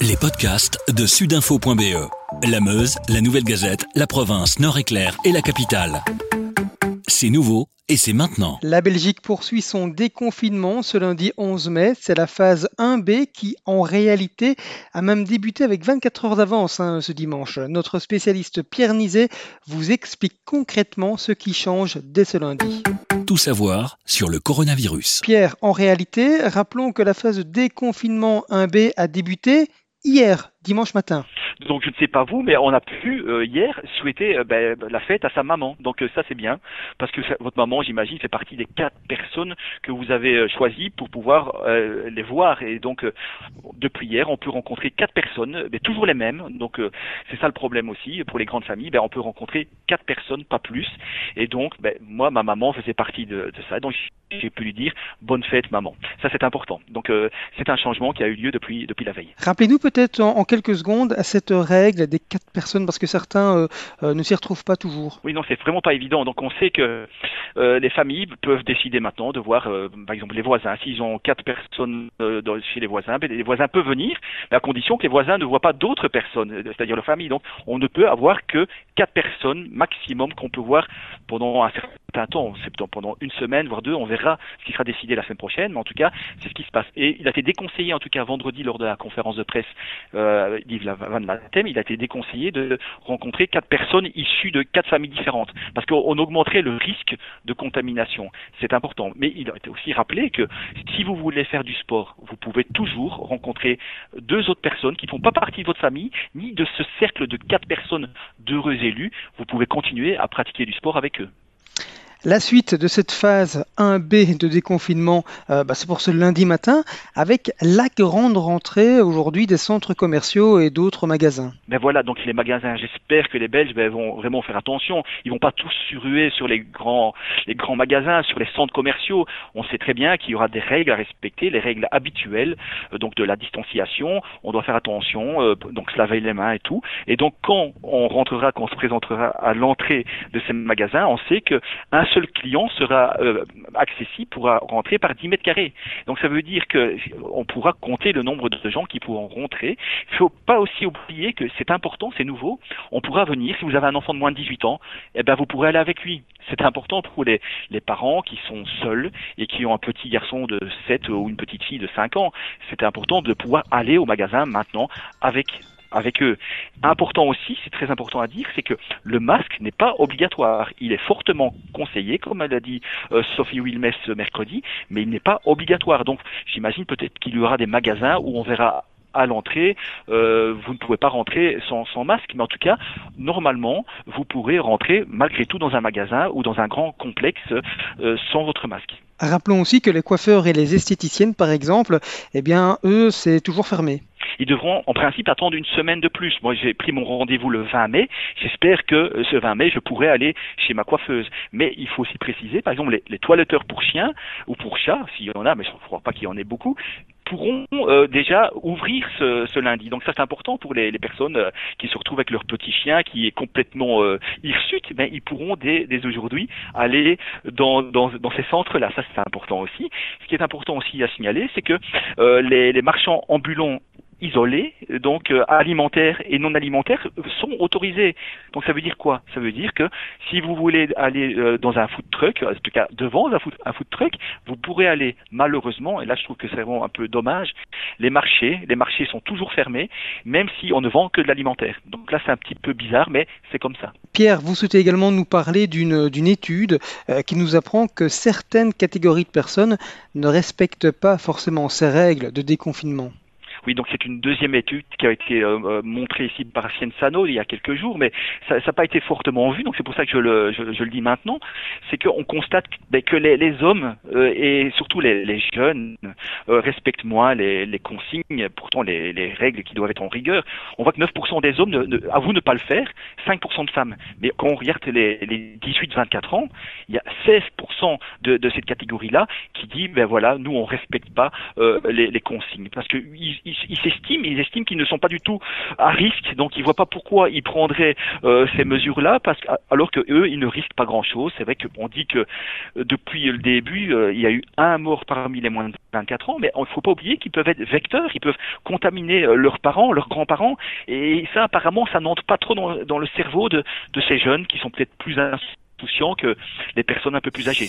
Les podcasts de sudinfo.be. La Meuse, la Nouvelle Gazette, la province, Nord-Éclair et la capitale. C'est nouveau et c'est maintenant. La Belgique poursuit son déconfinement ce lundi 11 mai. C'est la phase 1B qui, en réalité, a même débuté avec 24 heures d'avance hein, ce dimanche. Notre spécialiste Pierre Nizet vous explique concrètement ce qui change dès ce lundi. Tout savoir sur le coronavirus. Pierre, en réalité, rappelons que la phase de déconfinement 1B a débuté hier, dimanche matin. Donc je ne sais pas vous, mais on a pu euh, hier souhaiter euh, ben, la fête à sa maman. Donc euh, ça c'est bien, parce que votre maman, j'imagine, fait partie des quatre personnes que vous avez choisies pour pouvoir les voir. Et donc depuis hier, on peut rencontrer quatre personnes, mais toujours les mêmes. Donc c'est ça le problème aussi pour les grandes familles. Ben, on peut rencontrer quatre personnes, pas plus. Et donc ben, moi, ma maman faisait partie de, de ça. J'ai pu lui dire bonne fête maman. Ça c'est important. Donc c'est un changement qui a eu lieu depuis depuis la veille. Rappelez-nous peut-être en, en quelques secondes à cette règle des quatre personnes parce que certains euh, euh, ne s'y retrouvent pas toujours. Oui, non, c'est vraiment pas évident. Donc on sait que euh, les familles peuvent décider maintenant de voir, par exemple, les voisins. S'ils ont quatre personnes chez les voisins, ben, les voisins peuvent venir, mais à condition que les voisins ne voient pas d'autres personnes, c'est-à-dire leur famille. Donc on ne peut avoir que quatre personnes maximum qu'on peut voir pendant un certain temps, pendant une semaine, voire deux. On verra ce qui sera décidé la semaine prochaine, mais en tout cas, c'est ce qui se passe. Et il a été déconseillé, en tout cas vendredi, lors de la conférence de presse euh, Van Matem, il a été déconseillé de rencontrer quatre personnes issues de quatre familles différentes, parce qu'on augmenterait le risque de contamination. C'est important. Mais il a été aussi rappelé que si vous voulez faire du sport, vous pouvez toujours rencontrer deux autres personnes qui ne font pas partie de votre famille, ni de ce cercle de quatre personnes d'heureux élus. Vous pouvez continuer à pratiquer du sport avec eux. La suite de cette phase 1B de déconfinement, euh, bah, c'est pour ce lundi matin, avec la grande rentrée aujourd'hui des centres commerciaux et d'autres magasins. Ben voilà, donc les magasins, j'espère que les Belges ben, vont vraiment faire attention. Ils vont pas tous suruer sur les grands, les grands magasins, sur les centres commerciaux. On sait très bien qu'il y aura des règles à respecter, les règles habituelles, euh, donc de la distanciation. On doit faire attention, euh, donc se laver les mains et tout. Et donc quand on rentrera, quand on se présentera à l'entrée de ces magasins, on sait que seul client sera euh, accessible, pourra rentrer par 10 mètres carrés. Donc ça veut dire que on pourra compter le nombre de gens qui pourront rentrer. Il ne faut pas aussi oublier que c'est important, c'est nouveau. On pourra venir, si vous avez un enfant de moins de 18 ans, eh ben vous pourrez aller avec lui. C'est important pour les, les parents qui sont seuls et qui ont un petit garçon de 7 ou une petite fille de 5 ans. C'est important de pouvoir aller au magasin maintenant avec avec eux. Important aussi, c'est très important à dire, c'est que le masque n'est pas obligatoire. Il est fortement conseillé, comme elle a dit euh, Sophie Wilmès mercredi, mais il n'est pas obligatoire. Donc j'imagine peut-être qu'il y aura des magasins où on verra à l'entrée, euh, vous ne pouvez pas rentrer sans, sans, masque, mais en tout cas, normalement, vous pourrez rentrer malgré tout dans un magasin ou dans un grand complexe euh, sans votre masque. Rappelons aussi que les coiffeurs et les esthéticiennes, par exemple, eh bien, eux, c'est toujours fermé ils devront en principe attendre une semaine de plus. Moi, j'ai pris mon rendez-vous le 20 mai. J'espère que euh, ce 20 mai, je pourrai aller chez ma coiffeuse. Mais il faut aussi préciser, par exemple, les, les toiletteurs pour chiens ou pour chats, s'il y en a, mais je ne crois pas qu'il y en ait beaucoup, pourront euh, déjà ouvrir ce, ce, lundi. Donc ça c'est important pour les, les personnes euh, qui se retrouvent avec leur petit chien qui est complètement euh, hirsute, ben, ils pourront dès, dès aujourd'hui aller dans, dans, dans ces centres-là. Ça c'est important aussi. Ce qui est important aussi à signaler, c'est que euh, les, les marchands ambulants isolés, donc euh, alimentaires et non alimentaires, sont autorisés. Donc ça veut dire quoi? Ça veut dire que si vous voulez aller euh, dans un food truck, en tout cas devant un food, truck, vous pourrez aller malheureusement, et là je trouve que c'est vraiment un peu dommage, les marchés, les marchés sont toujours fermés, même si on ne vend que de l'alimentaire. Donc là c'est un petit peu bizarre, mais c'est comme ça. Pierre, vous souhaitez également nous parler d'une étude euh, qui nous apprend que certaines catégories de personnes ne respectent pas forcément ces règles de déconfinement. Oui, donc c'est une deuxième étude qui a été euh, euh montrée ici par Sano il y a quelques jours, mais ça n'a pas été fortement vu, donc c'est pour ça que je le, je, je le dis maintenant. C'est qu'on constate ben, que les, les hommes euh, et surtout les, les jeunes euh, respectent moins les, les consignes, pourtant les, les, règles qui doivent être en rigueur. On voit que 9% des hommes ne, ne, avouent ne pas le faire, 5% de femmes. Mais quand on regarde les, les 18-24 ans, il y a 16% de, de cette catégorie-là qui dit ben voilà, nous on respecte pas les, les consignes parce que ils, ils ils s'estiment, ils estiment qu'ils ne sont pas du tout à risque, donc ils voient pas pourquoi ils prendraient euh, ces mesures-là, parce alors que eux, ils ne risquent pas grand-chose. C'est vrai qu'on dit que euh, depuis le début, euh, il y a eu un mort parmi les moins de 24 ans, mais il ne faut pas oublier qu'ils peuvent être vecteurs, ils peuvent contaminer leurs parents, leurs grands-parents, et ça, apparemment, ça n'entre pas trop dans, le cerveau de, de ces jeunes qui sont peut-être plus insouciants que les personnes un peu plus âgées.